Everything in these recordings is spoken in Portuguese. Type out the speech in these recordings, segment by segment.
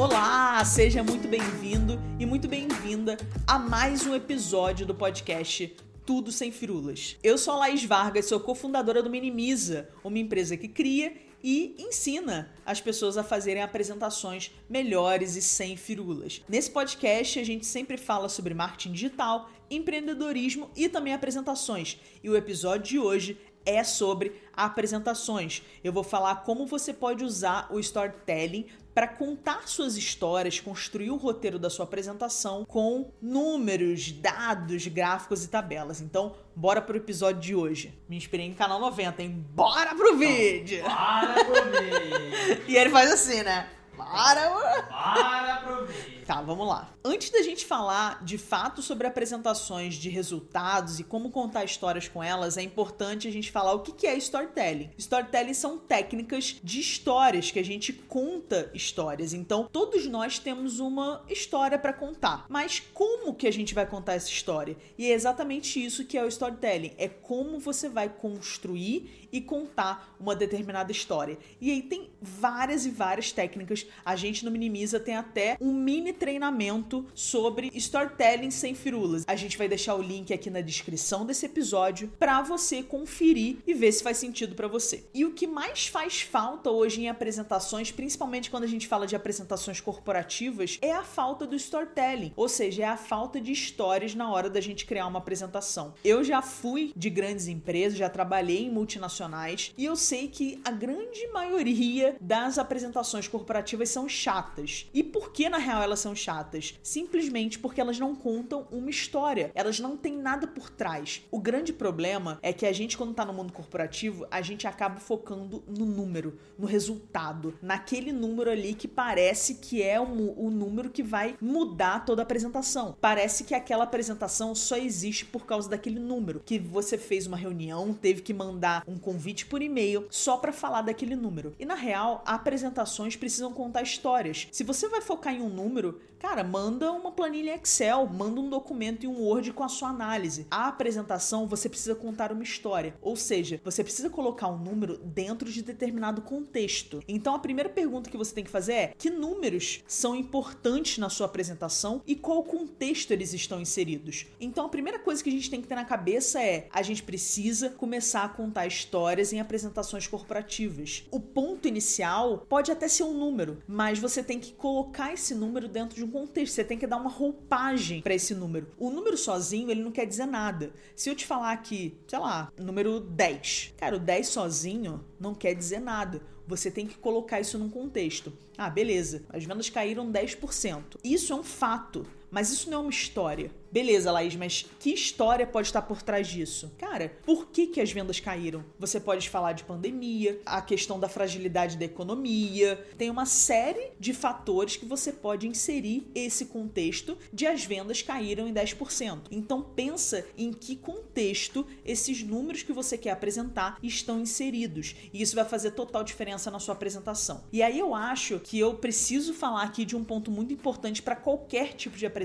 Olá, seja muito bem-vindo e muito bem-vinda a mais um episódio do podcast Tudo Sem Firulas. Eu sou a Laís Vargas, sou cofundadora do Minimiza, uma empresa que cria e ensina as pessoas a fazerem apresentações melhores e sem firulas. Nesse podcast, a gente sempre fala sobre marketing digital, empreendedorismo e também apresentações. E o episódio de hoje é sobre apresentações. Eu vou falar como você pode usar o storytelling para contar suas histórias, construir o roteiro da sua apresentação com números, dados, gráficos e tabelas. Então, bora pro episódio de hoje. Me inspirei em canal 90, hein? Bora pro vídeo! Bora pro vídeo! e ele faz assim, né? Bora! Bora pro vídeo! Tá, vamos lá. Antes da gente falar de fato sobre apresentações de resultados e como contar histórias com elas, é importante a gente falar o que é storytelling. Storytelling são técnicas de histórias que a gente conta histórias. Então, todos nós temos uma história para contar. Mas como que a gente vai contar essa história? E é exatamente isso que é o storytelling. É como você vai construir e contar uma determinada história. E aí tem várias e várias técnicas. A gente no Minimiza tem até um mini treinamento sobre storytelling sem firulas. A gente vai deixar o link aqui na descrição desse episódio para você conferir e ver se faz sentido para você. E o que mais faz falta hoje em apresentações, principalmente quando a gente fala de apresentações corporativas, é a falta do storytelling, ou seja, é a falta de histórias na hora da gente criar uma apresentação. Eu já fui de grandes empresas, já trabalhei em multinacionais e eu sei que a grande maioria das apresentações corporativas são chatas. E por que na real elas são chatas? Simplesmente porque elas não contam uma história, elas não têm nada por trás. O grande problema é que a gente, quando tá no mundo corporativo, a gente acaba focando no número, no resultado, naquele número ali que parece que é o, o número que vai mudar toda a apresentação. Parece que aquela apresentação só existe por causa daquele número, que você fez uma reunião, teve que mandar um convite por e-mail só para falar daquele número. E na real, apresentações precisam contar histórias. Se você vai focar em um número, cara, manda uma planilha Excel, manda um documento e um Word com a sua análise. A apresentação você precisa contar uma história, ou seja, você precisa colocar um número dentro de determinado contexto. Então a primeira pergunta que você tem que fazer é: que números são importantes na sua apresentação e qual contexto eles estão inseridos? Então a primeira coisa que a gente tem que ter na cabeça é: a gente precisa começar a contar histórias em apresentações corporativas. O ponto inicial pode até ser um número, mas você tem que colocar esse número dentro de um contexto. Você tem que dar uma roupagem para esse número. O número sozinho, ele não quer dizer nada. Se eu te falar aqui, sei lá, número 10. Cara, o 10 sozinho não quer dizer nada. Você tem que colocar isso num contexto. Ah, beleza, as vendas caíram 10%. Isso é um fato, mas isso não é uma história. Beleza, Laís, mas que história pode estar por trás disso? Cara, por que, que as vendas caíram? Você pode falar de pandemia, a questão da fragilidade da economia, tem uma série de fatores que você pode inserir esse contexto de as vendas caíram em 10%. Então pensa em que contexto esses números que você quer apresentar estão inseridos. E isso vai fazer total diferença na sua apresentação. E aí eu acho que eu preciso falar aqui de um ponto muito importante para qualquer tipo de apresentação,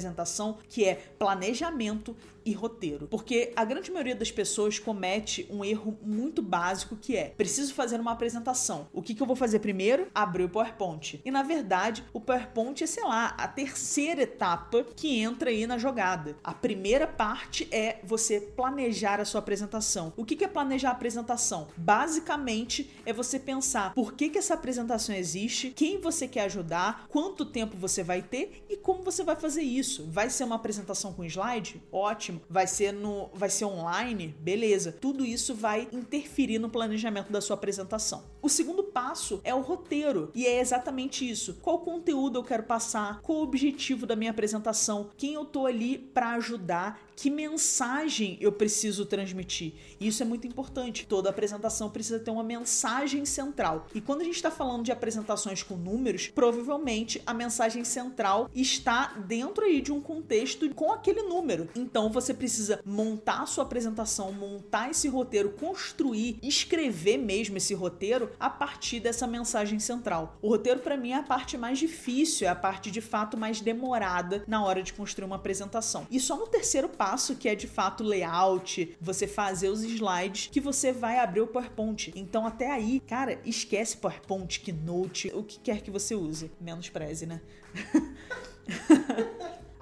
que é planejamento e roteiro. Porque a grande maioria das pessoas comete um erro muito básico que é: preciso fazer uma apresentação. O que, que eu vou fazer primeiro? Abrir o PowerPoint. E na verdade, o PowerPoint é, sei lá, a terceira etapa que entra aí na jogada. A primeira parte é você planejar a sua apresentação. O que, que é planejar a apresentação? Basicamente é você pensar por que, que essa apresentação existe, quem você quer ajudar, quanto tempo você vai ter e como você vai fazer isso. Vai ser uma apresentação com slide? Ótimo. Vai ser no, vai ser online? Beleza. Tudo isso vai interferir no planejamento da sua apresentação. O segundo passo é o roteiro, e é exatamente isso. Qual conteúdo eu quero passar? Qual o objetivo da minha apresentação? Quem eu tô ali para ajudar? Que mensagem eu preciso transmitir? Isso é muito importante. Toda apresentação precisa ter uma mensagem central. E quando a gente está falando de apresentações com números, provavelmente a mensagem central está dentro aí de um contexto com aquele número. Então você precisa montar a sua apresentação, montar esse roteiro, construir, escrever mesmo esse roteiro a partir dessa mensagem central. O roteiro para mim é a parte mais difícil, é a parte de fato mais demorada na hora de construir uma apresentação. E só no terceiro passo passo que é de fato layout, você fazer os slides, que você vai abrir o PowerPoint. Então até aí, cara, esquece PowerPoint, Keynote, o que quer que você use. Menos preze, né?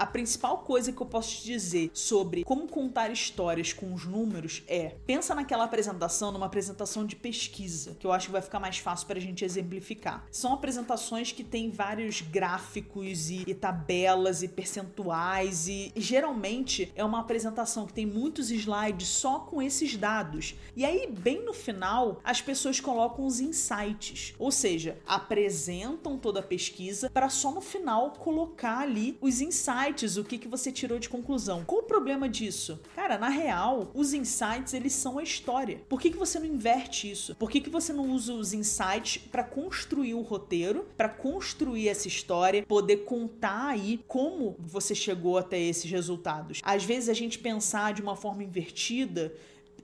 A principal coisa que eu posso te dizer sobre como contar histórias com os números é: pensa naquela apresentação, numa apresentação de pesquisa, que eu acho que vai ficar mais fácil para a gente exemplificar. São apresentações que têm vários gráficos e, e tabelas e percentuais, e, e geralmente é uma apresentação que tem muitos slides só com esses dados. E aí, bem no final, as pessoas colocam os insights, ou seja, apresentam toda a pesquisa para só no final colocar ali os insights insights, o que, que você tirou de conclusão. Qual o problema disso? Cara, na real, os insights, eles são a história. Por que, que você não inverte isso? Por que, que você não usa os insights para construir o roteiro, para construir essa história, poder contar aí como você chegou até esses resultados? Às vezes a gente pensar de uma forma invertida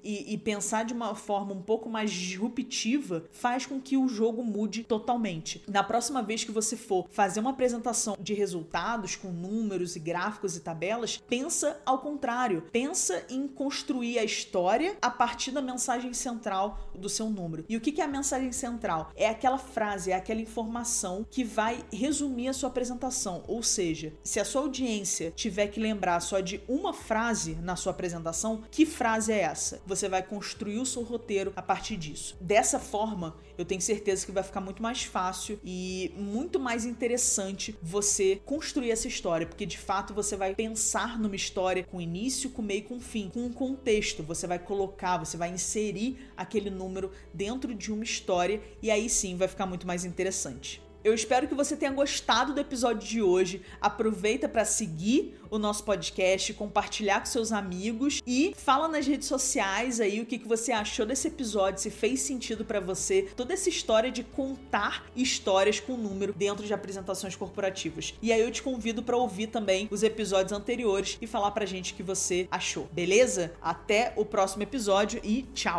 e, e, pensar de uma forma um pouco mais disruptiva faz com que o jogo mude totalmente. Na próxima vez que você for fazer uma apresentação de resultados com números e gráficos e tabelas, pensa ao contrário. Pensa em construir a história a partir da mensagem central do seu número. E o que é a mensagem central? É aquela frase, é aquela informação que vai resumir a sua apresentação. Ou seja, se a sua audiência tiver que lembrar só de uma frase na sua apresentação, que frase é essa? Você vai construir o seu roteiro a partir disso. Dessa forma, eu tenho certeza que vai ficar muito mais fácil e muito mais interessante você construir essa história, porque de fato você vai pensar numa história com início, com meio, com fim, com um contexto. Você vai colocar, você vai inserir aquele número dentro de uma história e aí sim vai ficar muito mais interessante. Eu espero que você tenha gostado do episódio de hoje. Aproveita para seguir o nosso podcast, compartilhar com seus amigos e fala nas redes sociais aí o que, que você achou desse episódio, se fez sentido para você, toda essa história de contar histórias com número dentro de apresentações corporativas. E aí eu te convido para ouvir também os episódios anteriores e falar pra gente o que você achou, beleza? Até o próximo episódio e tchau!